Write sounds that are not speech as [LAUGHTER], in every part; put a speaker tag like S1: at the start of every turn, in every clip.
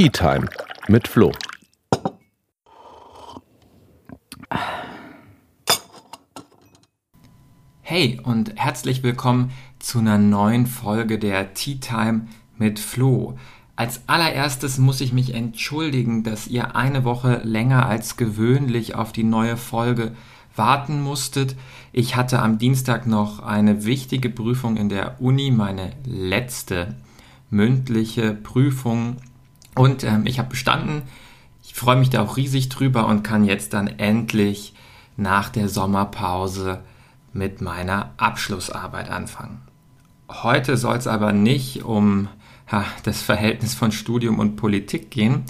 S1: Tea Time mit Flo.
S2: Hey und herzlich willkommen zu einer neuen Folge der Tea Time mit Flo. Als allererstes muss ich mich entschuldigen, dass ihr eine Woche länger als gewöhnlich auf die neue Folge warten musstet. Ich hatte am Dienstag noch eine wichtige Prüfung in der Uni, meine letzte mündliche Prüfung und ähm, ich habe bestanden. Ich freue mich da auch riesig drüber und kann jetzt dann endlich nach der Sommerpause mit meiner Abschlussarbeit anfangen. Heute soll es aber nicht um ja, das Verhältnis von Studium und Politik gehen,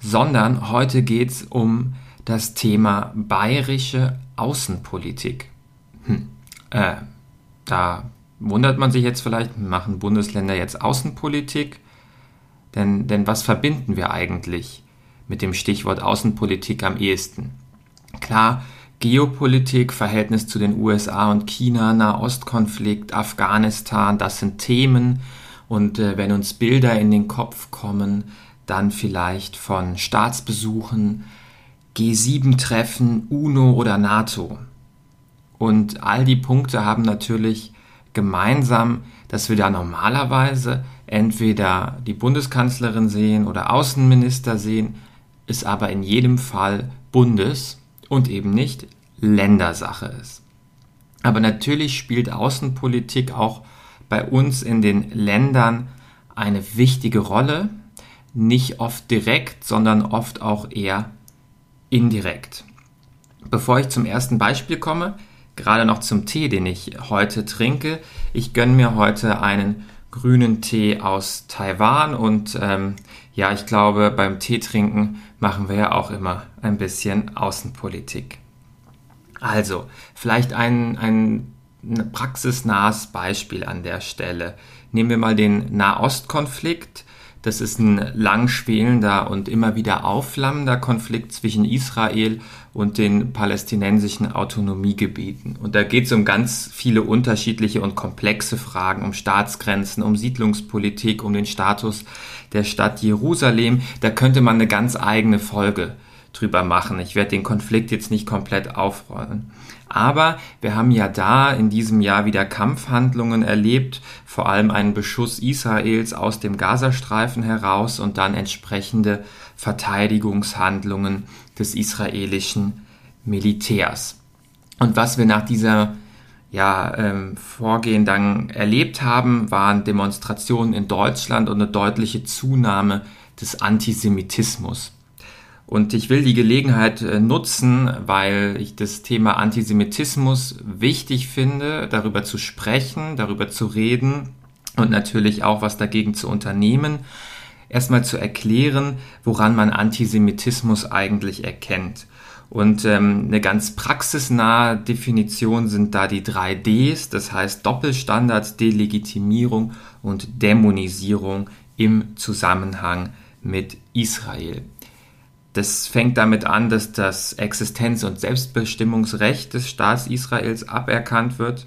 S2: sondern heute geht es um das Thema bayerische Außenpolitik. Hm. Äh, da wundert man sich jetzt vielleicht, machen Bundesländer jetzt Außenpolitik? Denn, denn was verbinden wir eigentlich mit dem Stichwort Außenpolitik am ehesten? Klar, Geopolitik, Verhältnis zu den USA und China, Nahostkonflikt, Afghanistan, das sind Themen. Und äh, wenn uns Bilder in den Kopf kommen, dann vielleicht von Staatsbesuchen, G7-Treffen, UNO oder NATO. Und all die Punkte haben natürlich gemeinsam, dass wir da normalerweise entweder die Bundeskanzlerin sehen oder Außenminister sehen, ist aber in jedem Fall Bundes- und eben nicht Ländersache ist. Aber natürlich spielt Außenpolitik auch bei uns in den Ländern eine wichtige Rolle, nicht oft direkt, sondern oft auch eher indirekt. Bevor ich zum ersten Beispiel komme, gerade noch zum Tee, den ich heute trinke. Ich gönne mir heute einen grünen Tee aus Taiwan und ähm, ja, ich glaube, beim Tee trinken machen wir ja auch immer ein bisschen Außenpolitik. Also, vielleicht ein, ein praxisnahes Beispiel an der Stelle. Nehmen wir mal den Nahostkonflikt. Das ist ein lang schwelender und immer wieder aufflammender Konflikt zwischen Israel und den palästinensischen Autonomiegebieten. Und da geht es um ganz viele unterschiedliche und komplexe Fragen, um Staatsgrenzen, um Siedlungspolitik, um den Status der Stadt Jerusalem. Da könnte man eine ganz eigene Folge drüber machen. Ich werde den Konflikt jetzt nicht komplett aufrollen. Aber wir haben ja da in diesem Jahr wieder Kampfhandlungen erlebt, vor allem einen Beschuss Israels aus dem Gazastreifen heraus und dann entsprechende Verteidigungshandlungen des israelischen Militärs. Und was wir nach dieser ja, ähm, Vorgehen dann erlebt haben, waren Demonstrationen in Deutschland und eine deutliche Zunahme des Antisemitismus. Und ich will die Gelegenheit äh, nutzen, weil ich das Thema Antisemitismus wichtig finde, darüber zu sprechen, darüber zu reden und natürlich auch was dagegen zu unternehmen. Erstmal zu erklären, woran man Antisemitismus eigentlich erkennt. Und ähm, eine ganz praxisnahe Definition sind da die drei Ds, das heißt Doppelstandards, Delegitimierung und Dämonisierung im Zusammenhang mit Israel. Das fängt damit an, dass das Existenz- und Selbstbestimmungsrecht des Staats Israels aberkannt wird.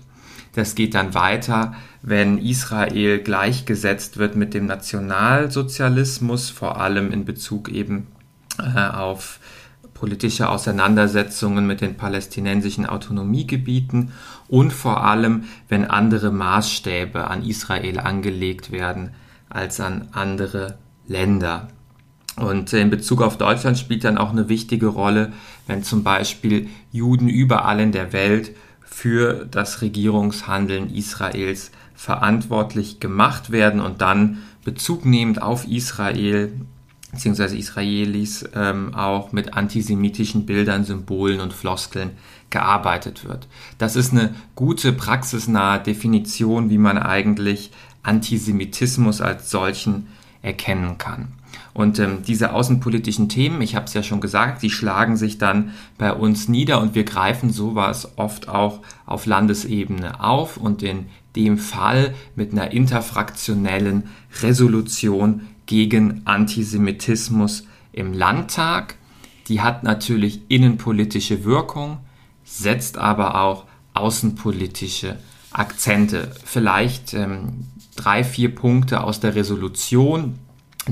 S2: Das geht dann weiter, wenn Israel gleichgesetzt wird mit dem Nationalsozialismus, vor allem in Bezug eben äh, auf politische Auseinandersetzungen mit den palästinensischen Autonomiegebieten und vor allem, wenn andere Maßstäbe an Israel angelegt werden als an andere Länder. Und in Bezug auf Deutschland spielt dann auch eine wichtige Rolle, wenn zum Beispiel Juden überall in der Welt für das Regierungshandeln Israels verantwortlich gemacht werden und dann bezugnehmend auf Israel bzw. Israelis ähm, auch mit antisemitischen Bildern, Symbolen und Floskeln gearbeitet wird. Das ist eine gute praxisnahe Definition, wie man eigentlich Antisemitismus als solchen erkennen kann. Und ähm, diese außenpolitischen Themen, ich habe es ja schon gesagt, die schlagen sich dann bei uns nieder und wir greifen sowas oft auch auf Landesebene auf und in dem Fall mit einer interfraktionellen Resolution gegen Antisemitismus im Landtag. Die hat natürlich innenpolitische Wirkung, setzt aber auch außenpolitische Akzente. Vielleicht ähm, drei, vier Punkte aus der Resolution,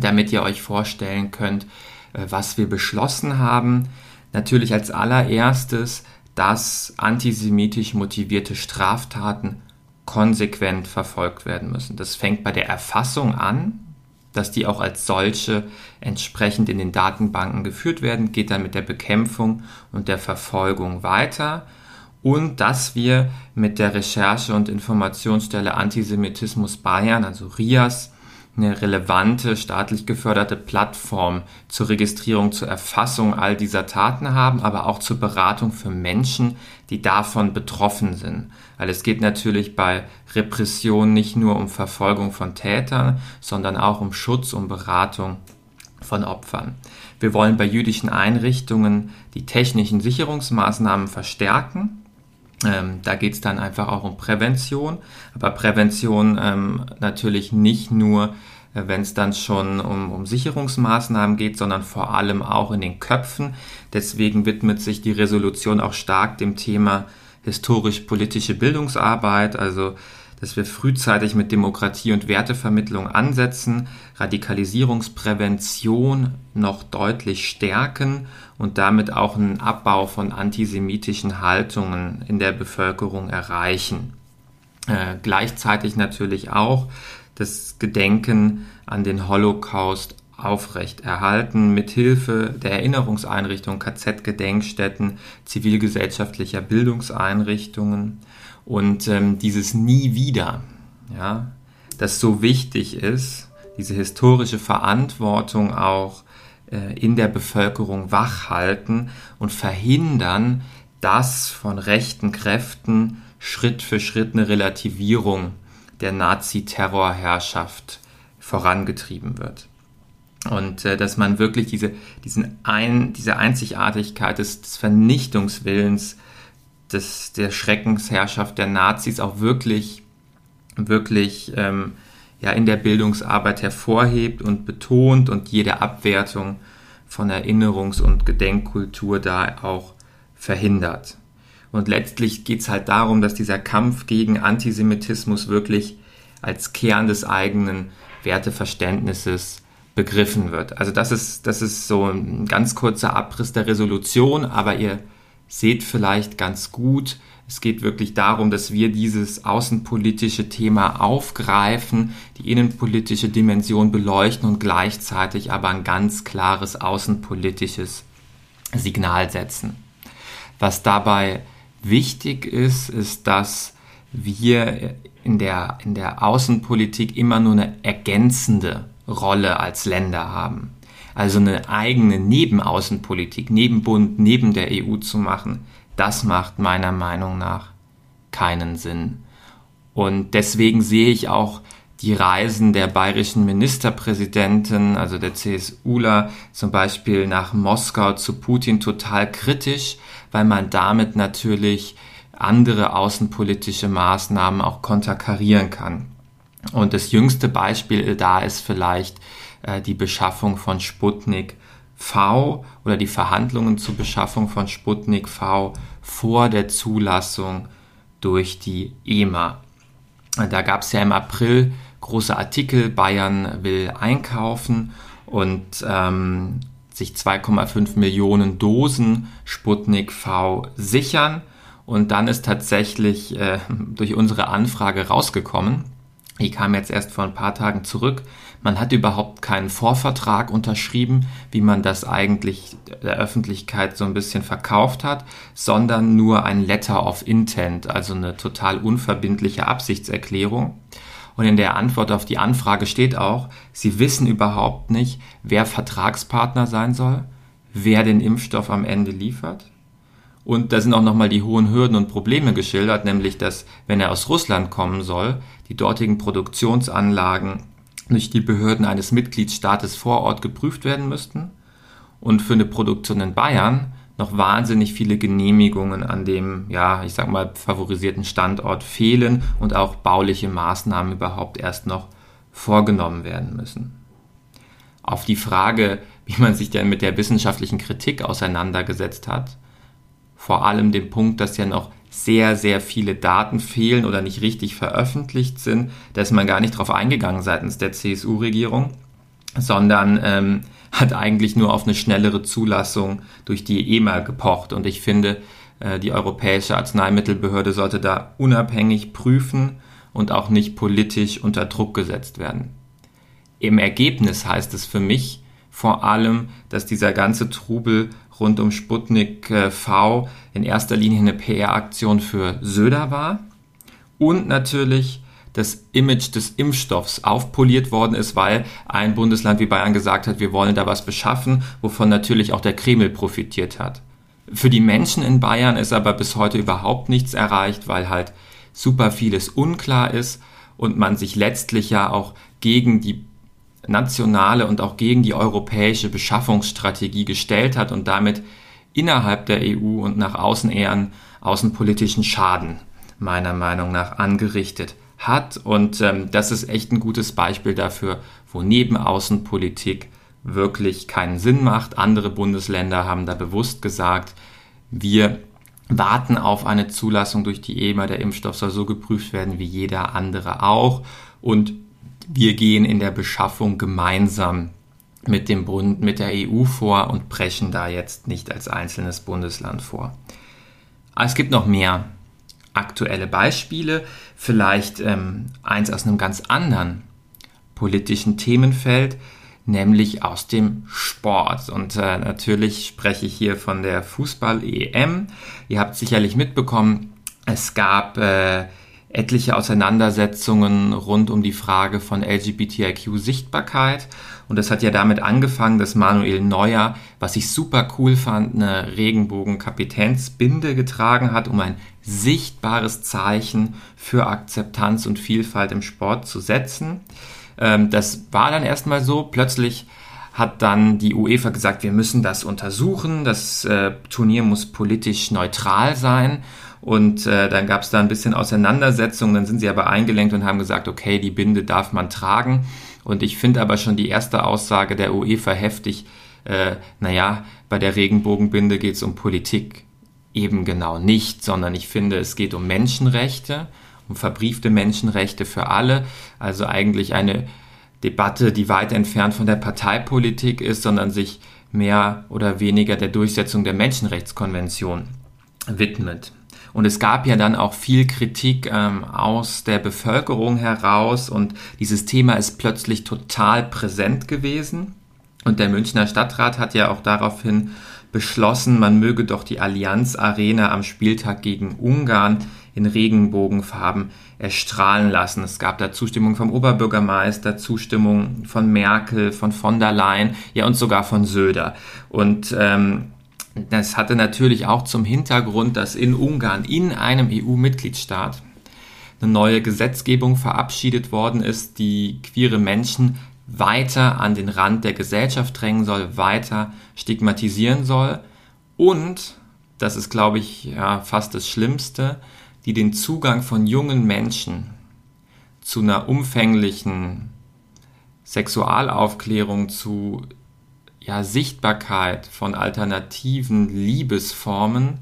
S2: damit ihr euch vorstellen könnt, äh, was wir beschlossen haben. Natürlich als allererstes, dass antisemitisch motivierte Straftaten konsequent verfolgt werden müssen. Das fängt bei der Erfassung an, dass die auch als solche entsprechend in den Datenbanken geführt werden, geht dann mit der Bekämpfung und der Verfolgung weiter und dass wir mit der Recherche- und Informationsstelle Antisemitismus Bayern, also RIAS, eine relevante staatlich geförderte Plattform zur Registrierung, zur Erfassung all dieser Taten haben, aber auch zur Beratung für Menschen, die davon betroffen sind. Weil es geht natürlich bei Repression nicht nur um Verfolgung von Tätern, sondern auch um Schutz, um Beratung von Opfern. Wir wollen bei jüdischen Einrichtungen die technischen Sicherungsmaßnahmen verstärken ähm, da geht es dann einfach auch um Prävention, aber Prävention ähm, natürlich nicht nur, äh, wenn es dann schon um, um Sicherungsmaßnahmen geht, sondern vor allem auch in den Köpfen. Deswegen widmet sich die Resolution auch stark dem Thema historisch-politische Bildungsarbeit, also dass wir frühzeitig mit Demokratie und Wertevermittlung ansetzen, Radikalisierungsprävention noch deutlich stärken und damit auch einen Abbau von antisemitischen Haltungen in der Bevölkerung erreichen. Äh, gleichzeitig natürlich auch das Gedenken an den Holocaust aufrechterhalten, mithilfe der Erinnerungseinrichtungen, KZ-Gedenkstätten, zivilgesellschaftlicher Bildungseinrichtungen und ähm, dieses Nie wieder, ja, das so wichtig ist, diese historische Verantwortung auch in der Bevölkerung wachhalten und verhindern, dass von rechten Kräften Schritt für Schritt eine Relativierung der Nazi-Terrorherrschaft vorangetrieben wird. Und äh, dass man wirklich diese, diesen ein, diese Einzigartigkeit des, des Vernichtungswillens des, der Schreckensherrschaft der Nazis auch wirklich, wirklich ähm, ja, in der Bildungsarbeit hervorhebt und betont und jede Abwertung von Erinnerungs- und Gedenkkultur da auch verhindert. Und letztlich geht es halt darum, dass dieser Kampf gegen Antisemitismus wirklich als Kern des eigenen Werteverständnisses begriffen wird. Also das ist, das ist so ein ganz kurzer Abriss der Resolution, aber ihr seht vielleicht ganz gut, es geht wirklich darum, dass wir dieses außenpolitische Thema aufgreifen, die innenpolitische Dimension beleuchten und gleichzeitig aber ein ganz klares außenpolitisches Signal setzen. Was dabei wichtig ist, ist, dass wir in der, in der Außenpolitik immer nur eine ergänzende Rolle als Länder haben. Also eine eigene Nebenaußenpolitik, neben Bund, neben der EU zu machen, das macht meiner Meinung nach keinen Sinn. Und deswegen sehe ich auch die Reisen der bayerischen Ministerpräsidenten, also der CSUler, zum Beispiel nach Moskau zu Putin total kritisch, weil man damit natürlich andere außenpolitische Maßnahmen auch konterkarieren kann. Und das jüngste Beispiel da ist vielleicht äh, die Beschaffung von Sputnik V oder die Verhandlungen zur Beschaffung von Sputnik V vor der Zulassung durch die EMA. Da gab es ja im April große Artikel, Bayern will einkaufen und ähm, sich 2,5 Millionen Dosen Sputnik V sichern. Und dann ist tatsächlich äh, [LAUGHS] durch unsere Anfrage rausgekommen, die kam jetzt erst vor ein paar Tagen zurück, man hat überhaupt keinen Vorvertrag unterschrieben, wie man das eigentlich der Öffentlichkeit so ein bisschen verkauft hat, sondern nur ein Letter of Intent, also eine total unverbindliche Absichtserklärung. Und in der Antwort auf die Anfrage steht auch, Sie wissen überhaupt nicht, wer Vertragspartner sein soll, wer den Impfstoff am Ende liefert. Und da sind auch nochmal die hohen Hürden und Probleme geschildert, nämlich dass, wenn er aus Russland kommen soll, die dortigen Produktionsanlagen durch die Behörden eines Mitgliedstaates vor Ort geprüft werden müssten und für eine Produktion in Bayern noch wahnsinnig viele Genehmigungen an dem, ja, ich sag mal, favorisierten Standort fehlen und auch bauliche Maßnahmen überhaupt erst noch vorgenommen werden müssen. Auf die Frage, wie man sich denn mit der wissenschaftlichen Kritik auseinandergesetzt hat, vor allem dem Punkt, dass ja noch sehr, sehr viele Daten fehlen oder nicht richtig veröffentlicht sind. Da ist man gar nicht drauf eingegangen seitens der CSU-Regierung. sondern ähm, hat eigentlich nur auf eine schnellere Zulassung durch die EMA gepocht. Und ich finde, äh, die Europäische Arzneimittelbehörde sollte da unabhängig prüfen und auch nicht politisch unter Druck gesetzt werden. Im Ergebnis heißt es für mich vor allem, dass dieser ganze Trubel rund um Sputnik äh, V in erster Linie eine PR-Aktion für Söder war und natürlich das Image des Impfstoffs aufpoliert worden ist, weil ein Bundesland wie Bayern gesagt hat, wir wollen da was beschaffen, wovon natürlich auch der Kreml profitiert hat. Für die Menschen in Bayern ist aber bis heute überhaupt nichts erreicht, weil halt super vieles unklar ist und man sich letztlich ja auch gegen die nationale und auch gegen die europäische Beschaffungsstrategie gestellt hat und damit innerhalb der EU und nach außen eher einen außenpolitischen Schaden meiner Meinung nach angerichtet hat. Und ähm, das ist echt ein gutes Beispiel dafür, wo neben Außenpolitik wirklich keinen Sinn macht. Andere Bundesländer haben da bewusst gesagt, wir warten auf eine Zulassung durch die EMA. Der Impfstoff soll so geprüft werden wie jeder andere auch. Und wir gehen in der Beschaffung gemeinsam mit dem Bund, mit der EU vor und brechen da jetzt nicht als einzelnes Bundesland vor. Aber es gibt noch mehr aktuelle Beispiele, vielleicht ähm, eins aus einem ganz anderen politischen Themenfeld, nämlich aus dem Sport. Und äh, natürlich spreche ich hier von der Fußball-EM. Ihr habt sicherlich mitbekommen, es gab äh, etliche Auseinandersetzungen rund um die Frage von LGBTIQ-Sichtbarkeit. Und das hat ja damit angefangen, dass Manuel Neuer, was ich super cool fand, eine Regenbogen-Kapitänsbinde getragen hat, um ein sichtbares Zeichen für Akzeptanz und Vielfalt im Sport zu setzen. Ähm, das war dann erstmal so. Plötzlich hat dann die UEFA gesagt, wir müssen das untersuchen. Das äh, Turnier muss politisch neutral sein. Und äh, dann gab es da ein bisschen Auseinandersetzung. Dann sind sie aber eingelenkt und haben gesagt, okay, die Binde darf man tragen. Und ich finde aber schon die erste Aussage der UEFA heftig. Äh, naja, bei der Regenbogenbinde geht es um Politik. Eben genau nicht, sondern ich finde, es geht um Menschenrechte um verbriefte Menschenrechte für alle. Also eigentlich eine Debatte, die weit entfernt von der Parteipolitik ist, sondern sich mehr oder weniger der Durchsetzung der Menschenrechtskonvention widmet. Und es gab ja dann auch viel Kritik ähm, aus der Bevölkerung heraus und dieses Thema ist plötzlich total präsent gewesen. Und der Münchner Stadtrat hat ja auch daraufhin beschlossen, man möge doch die Allianz Arena am Spieltag gegen Ungarn in Regenbogenfarben erstrahlen lassen. Es gab da Zustimmung vom Oberbürgermeister, Zustimmung von Merkel, von von der Leyen, ja und sogar von Söder. Und ähm, das hatte natürlich auch zum Hintergrund, dass in Ungarn, in einem EU-Mitgliedstaat, eine neue Gesetzgebung verabschiedet worden ist, die queere Menschen weiter an den Rand der Gesellschaft drängen soll, weiter stigmatisieren soll. Und, das ist glaube ich ja fast das Schlimmste, die den Zugang von jungen Menschen zu einer umfänglichen Sexualaufklärung, zu ja, Sichtbarkeit von alternativen Liebesformen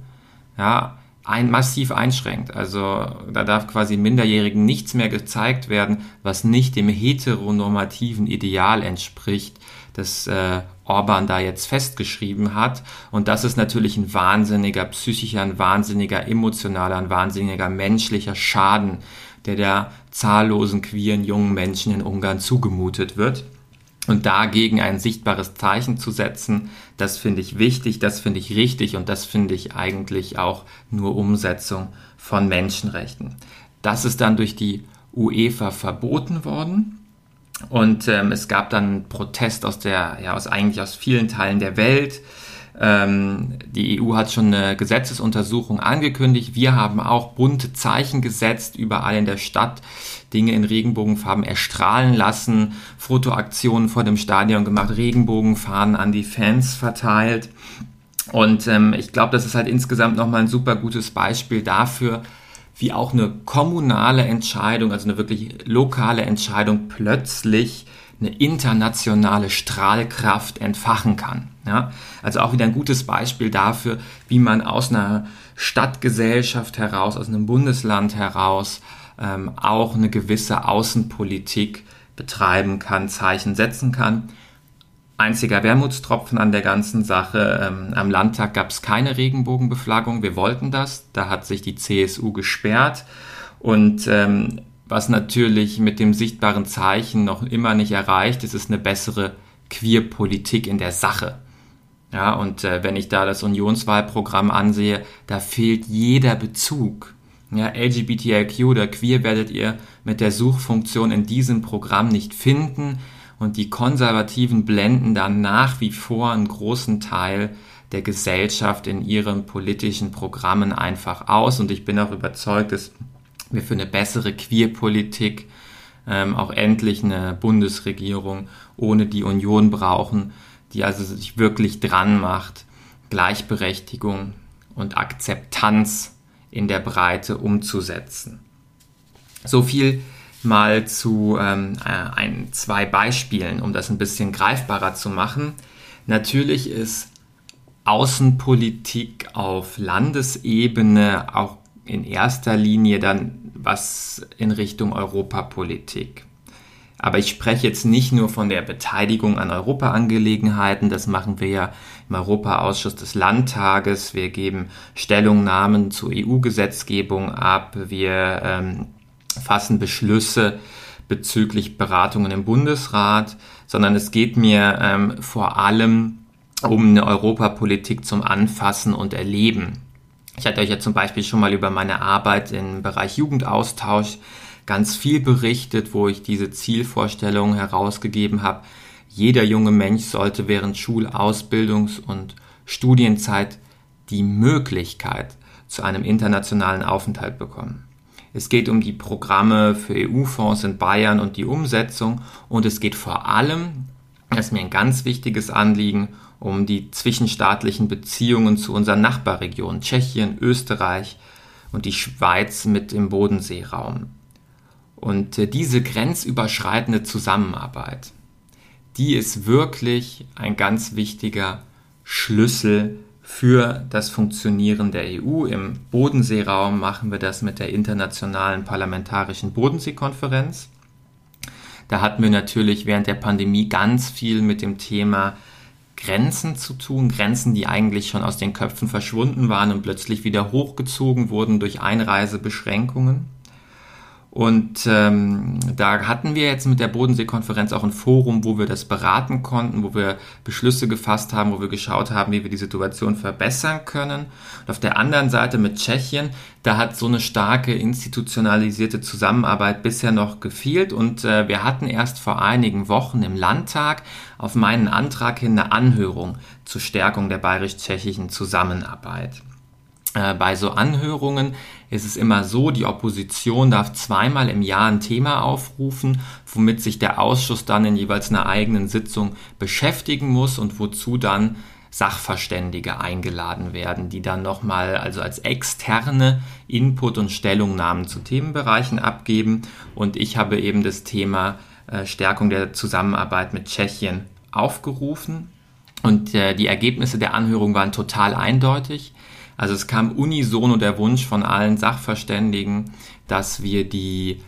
S2: ja, ein, massiv einschränkt. Also da darf quasi Minderjährigen nichts mehr gezeigt werden, was nicht dem heteronormativen Ideal entspricht, das äh, Orban da jetzt festgeschrieben hat. Und das ist natürlich ein wahnsinniger psychischer, ein wahnsinniger emotionaler, ein wahnsinniger menschlicher Schaden, der der zahllosen queeren jungen Menschen in Ungarn zugemutet wird. Und dagegen ein sichtbares Zeichen zu setzen, das finde ich wichtig, das finde ich richtig und das finde ich eigentlich auch nur Umsetzung von Menschenrechten. Das ist dann durch die UEFA verboten worden. Und ähm, es gab dann Protest aus der, ja, aus eigentlich aus vielen Teilen der Welt. Ähm, die EU hat schon eine Gesetzesuntersuchung angekündigt. Wir haben auch bunte Zeichen gesetzt, überall in der Stadt Dinge in Regenbogenfarben erstrahlen lassen, Fotoaktionen vor dem Stadion gemacht, Regenbogenfahnen an die Fans verteilt. Und ähm, ich glaube, das ist halt insgesamt nochmal ein super gutes Beispiel dafür, wie auch eine kommunale Entscheidung, also eine wirklich lokale Entscheidung plötzlich eine internationale Strahlkraft entfachen kann. Ja? Also auch wieder ein gutes Beispiel dafür, wie man aus einer Stadtgesellschaft heraus, aus einem Bundesland heraus ähm, auch eine gewisse Außenpolitik betreiben kann, Zeichen setzen kann. Einziger Wermutstropfen an der ganzen Sache. Ähm, am Landtag gab es keine Regenbogenbeflaggung. Wir wollten das. Da hat sich die CSU gesperrt. Und ähm, was natürlich mit dem sichtbaren Zeichen noch immer nicht erreicht ist, ist eine bessere Queerpolitik in der Sache. Ja, und äh, wenn ich da das Unionswahlprogramm ansehe, da fehlt jeder Bezug. Ja, LGBTIQ oder queer werdet ihr mit der Suchfunktion in diesem Programm nicht finden und die Konservativen blenden dann nach wie vor einen großen Teil der Gesellschaft in ihren politischen Programmen einfach aus und ich bin auch überzeugt, dass wir für eine bessere Queerpolitik ähm, auch endlich eine Bundesregierung ohne die Union brauchen, die also sich wirklich dran macht, Gleichberechtigung und Akzeptanz in der Breite umzusetzen. So viel mal zu ähm, äh, ein, zwei Beispielen, um das ein bisschen greifbarer zu machen. Natürlich ist Außenpolitik auf Landesebene auch in erster Linie dann was in Richtung Europapolitik. Aber ich spreche jetzt nicht nur von der Beteiligung an Europaangelegenheiten, das machen wir ja im Europaausschuss des Landtages, wir geben Stellungnahmen zur EU-Gesetzgebung ab, wir ähm, fassen Beschlüsse bezüglich Beratungen im Bundesrat, sondern es geht mir ähm, vor allem um eine Europapolitik zum Anfassen und Erleben. Ich hatte euch ja zum Beispiel schon mal über meine Arbeit im Bereich Jugendaustausch ganz viel berichtet, wo ich diese Zielvorstellung herausgegeben habe. Jeder junge Mensch sollte während Schul-, Ausbildungs- und Studienzeit die Möglichkeit zu einem internationalen Aufenthalt bekommen. Es geht um die Programme für EU-Fonds in Bayern und die Umsetzung und es geht vor allem, das ist mir ein ganz wichtiges Anliegen, um die zwischenstaatlichen Beziehungen zu unseren Nachbarregionen Tschechien, Österreich und die Schweiz mit im Bodenseeraum. Und äh, diese grenzüberschreitende Zusammenarbeit, die ist wirklich ein ganz wichtiger Schlüssel für das Funktionieren der EU. Im Bodenseeraum machen wir das mit der Internationalen Parlamentarischen Bodenseekonferenz. Da hatten wir natürlich während der Pandemie ganz viel mit dem Thema Grenzen zu tun, Grenzen, die eigentlich schon aus den Köpfen verschwunden waren und plötzlich wieder hochgezogen wurden durch Einreisebeschränkungen. Und ähm, da hatten wir jetzt mit der Bodensee-Konferenz auch ein Forum, wo wir das beraten konnten, wo wir Beschlüsse gefasst haben, wo wir geschaut haben, wie wir die Situation verbessern können. Und auf der anderen Seite mit Tschechien, da hat so eine starke institutionalisierte Zusammenarbeit bisher noch gefehlt. Und äh, wir hatten erst vor einigen Wochen im Landtag auf meinen Antrag hin eine Anhörung zur Stärkung der bayerisch-tschechischen Zusammenarbeit. Äh, bei so Anhörungen ist es immer so, die Opposition darf zweimal im Jahr ein Thema aufrufen, womit sich der Ausschuss dann in jeweils einer eigenen Sitzung beschäftigen muss und wozu dann Sachverständige eingeladen werden, die dann nochmal also als externe Input und Stellungnahmen zu Themenbereichen abgeben. Und ich habe eben das Thema äh, Stärkung der Zusammenarbeit mit Tschechien aufgerufen. Und äh, die Ergebnisse der Anhörung waren total eindeutig. Also es kam unisono der Wunsch von allen Sachverständigen, dass wir die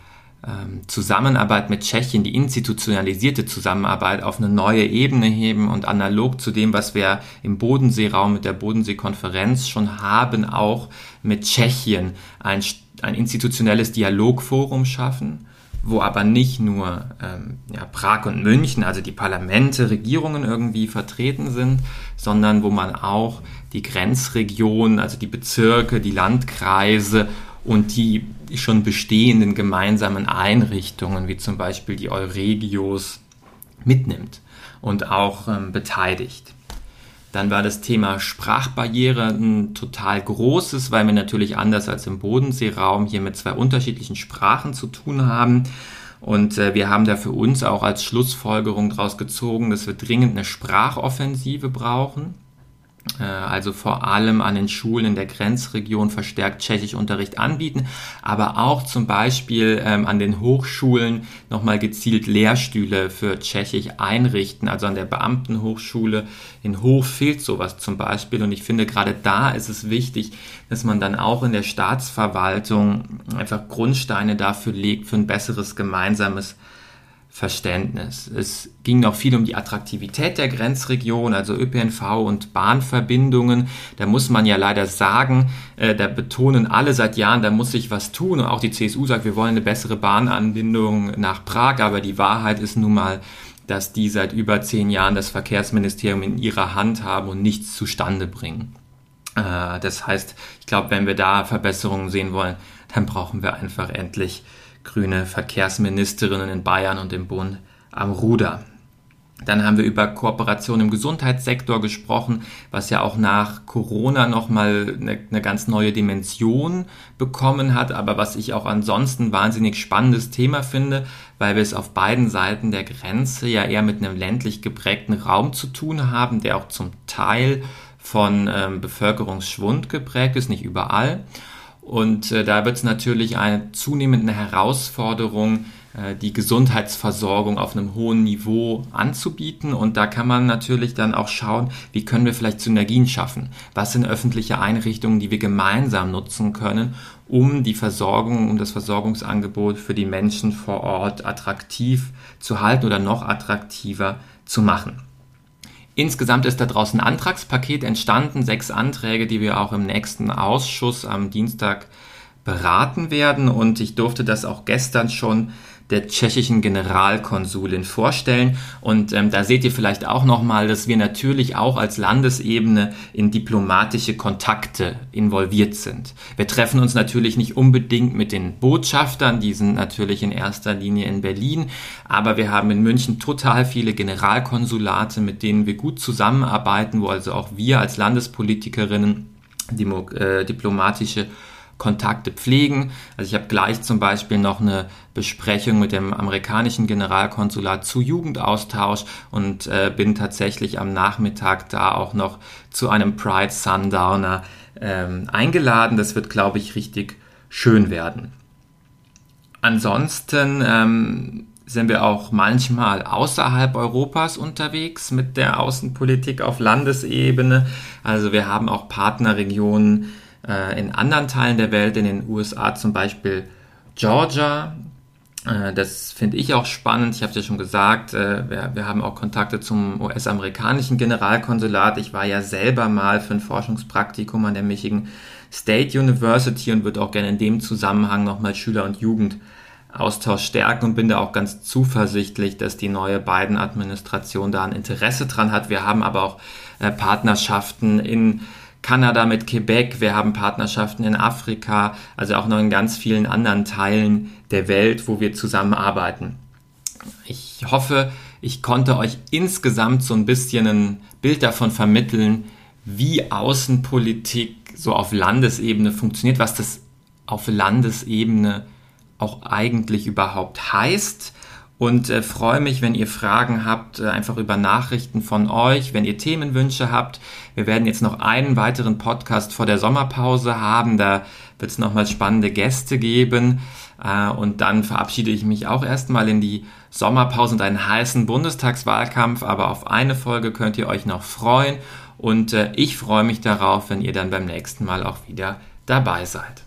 S2: ähm, Zusammenarbeit mit Tschechien, die institutionalisierte Zusammenarbeit auf eine neue Ebene heben und analog zu dem, was wir im Bodenseeraum mit der Bodenseekonferenz schon haben, auch mit Tschechien ein, ein institutionelles Dialogforum schaffen wo aber nicht nur ähm, ja, Prag und München, also die Parlamente, Regierungen irgendwie vertreten sind, sondern wo man auch die Grenzregionen, also die Bezirke, die Landkreise und die schon bestehenden gemeinsamen Einrichtungen, wie zum Beispiel die Euregios, mitnimmt und auch ähm, beteiligt. Dann war das Thema Sprachbarriere ein total großes, weil wir natürlich anders als im Bodenseeraum hier mit zwei unterschiedlichen Sprachen zu tun haben. Und äh, wir haben da für uns auch als Schlussfolgerung daraus gezogen, dass wir dringend eine Sprachoffensive brauchen. Äh, also vor allem an den Schulen in der Grenzregion verstärkt Tschechischunterricht anbieten, aber auch zum Beispiel ähm, an den Hochschulen nochmal gezielt Lehrstühle für Tschechisch einrichten. Also an der Beamtenhochschule in Hof fehlt sowas zum Beispiel und ich finde gerade da ist es wichtig, dass man dann auch in der Staatsverwaltung einfach Grundsteine dafür legt für ein besseres gemeinsames Verständnis. Es ging noch viel um die Attraktivität der Grenzregion, also ÖPNV und Bahnverbindungen. Da muss man ja leider sagen, äh, da betonen alle seit Jahren, da muss sich was tun. Und auch die CSU sagt, wir wollen eine bessere Bahnanbindung nach Prag. Aber die Wahrheit ist nun mal, dass die seit über zehn Jahren das Verkehrsministerium in ihrer Hand haben und nichts zustande bringen. Äh, das heißt, ich glaube, wenn wir da Verbesserungen sehen wollen, dann brauchen wir einfach endlich grüne Verkehrsministerinnen in Bayern und im Bund am Ruder. Dann haben wir über Kooperation im Gesundheitssektor gesprochen, was ja auch nach Corona nochmal eine, eine ganz neue Dimension bekommen hat, aber was ich auch ansonsten wahnsinnig spannendes Thema finde, weil wir es auf beiden Seiten der Grenze ja eher mit einem ländlich geprägten Raum zu tun haben, der auch zum Teil von ähm, Bevölkerungsschwund geprägt ist, nicht überall. Und äh, da wird es natürlich eine zunehmende Herausforderung, äh, die Gesundheitsversorgung auf einem hohen Niveau anzubieten. Und da kann man natürlich dann auch schauen, wie können wir vielleicht Synergien schaffen? Was sind öffentliche Einrichtungen, die wir gemeinsam nutzen können, um die Versorgung, um das Versorgungsangebot für die Menschen vor Ort attraktiv zu halten oder noch attraktiver zu machen? Insgesamt ist da draußen ein Antragspaket entstanden, sechs Anträge, die wir auch im nächsten Ausschuss am Dienstag beraten werden. Und ich durfte das auch gestern schon der tschechischen Generalkonsulin vorstellen. Und ähm, da seht ihr vielleicht auch nochmal, dass wir natürlich auch als Landesebene in diplomatische Kontakte involviert sind. Wir treffen uns natürlich nicht unbedingt mit den Botschaftern, die sind natürlich in erster Linie in Berlin, aber wir haben in München total viele Generalkonsulate, mit denen wir gut zusammenarbeiten, wo also auch wir als Landespolitikerinnen äh, diplomatische Kontakte pflegen. Also ich habe gleich zum Beispiel noch eine Besprechung mit dem amerikanischen Generalkonsulat zu Jugendaustausch und äh, bin tatsächlich am Nachmittag da auch noch zu einem Pride Sundowner ähm, eingeladen. Das wird, glaube ich, richtig schön werden. Ansonsten ähm, sind wir auch manchmal außerhalb Europas unterwegs mit der Außenpolitik auf Landesebene. Also wir haben auch Partnerregionen äh, in anderen Teilen der Welt, in den USA zum Beispiel Georgia. Äh, das finde ich auch spannend. Ich habe es ja schon gesagt, äh, wir, wir haben auch Kontakte zum US-amerikanischen Generalkonsulat. Ich war ja selber mal für ein Forschungspraktikum an der Michigan State University und würde auch gerne in dem Zusammenhang nochmal Schüler- und Jugendaustausch stärken und bin da auch ganz zuversichtlich, dass die neue Biden-Administration da ein Interesse dran hat. Wir haben aber auch äh, Partnerschaften in Kanada mit Quebec, wir haben Partnerschaften in Afrika, also auch noch in ganz vielen anderen Teilen der Welt, wo wir zusammenarbeiten. Ich hoffe, ich konnte euch insgesamt so ein bisschen ein Bild davon vermitteln, wie Außenpolitik so auf Landesebene funktioniert, was das auf Landesebene auch eigentlich überhaupt heißt und äh, freue mich, wenn ihr Fragen habt, äh, einfach über Nachrichten von euch, wenn ihr Themenwünsche habt. Wir werden jetzt noch einen weiteren Podcast vor der Sommerpause haben, da wird es nochmal spannende Gäste geben äh, und dann verabschiede ich mich auch erstmal in die Sommerpause und einen heißen Bundestagswahlkampf, aber auf eine Folge könnt ihr euch noch freuen und äh, ich freue mich darauf, wenn ihr dann beim nächsten Mal auch wieder dabei seid.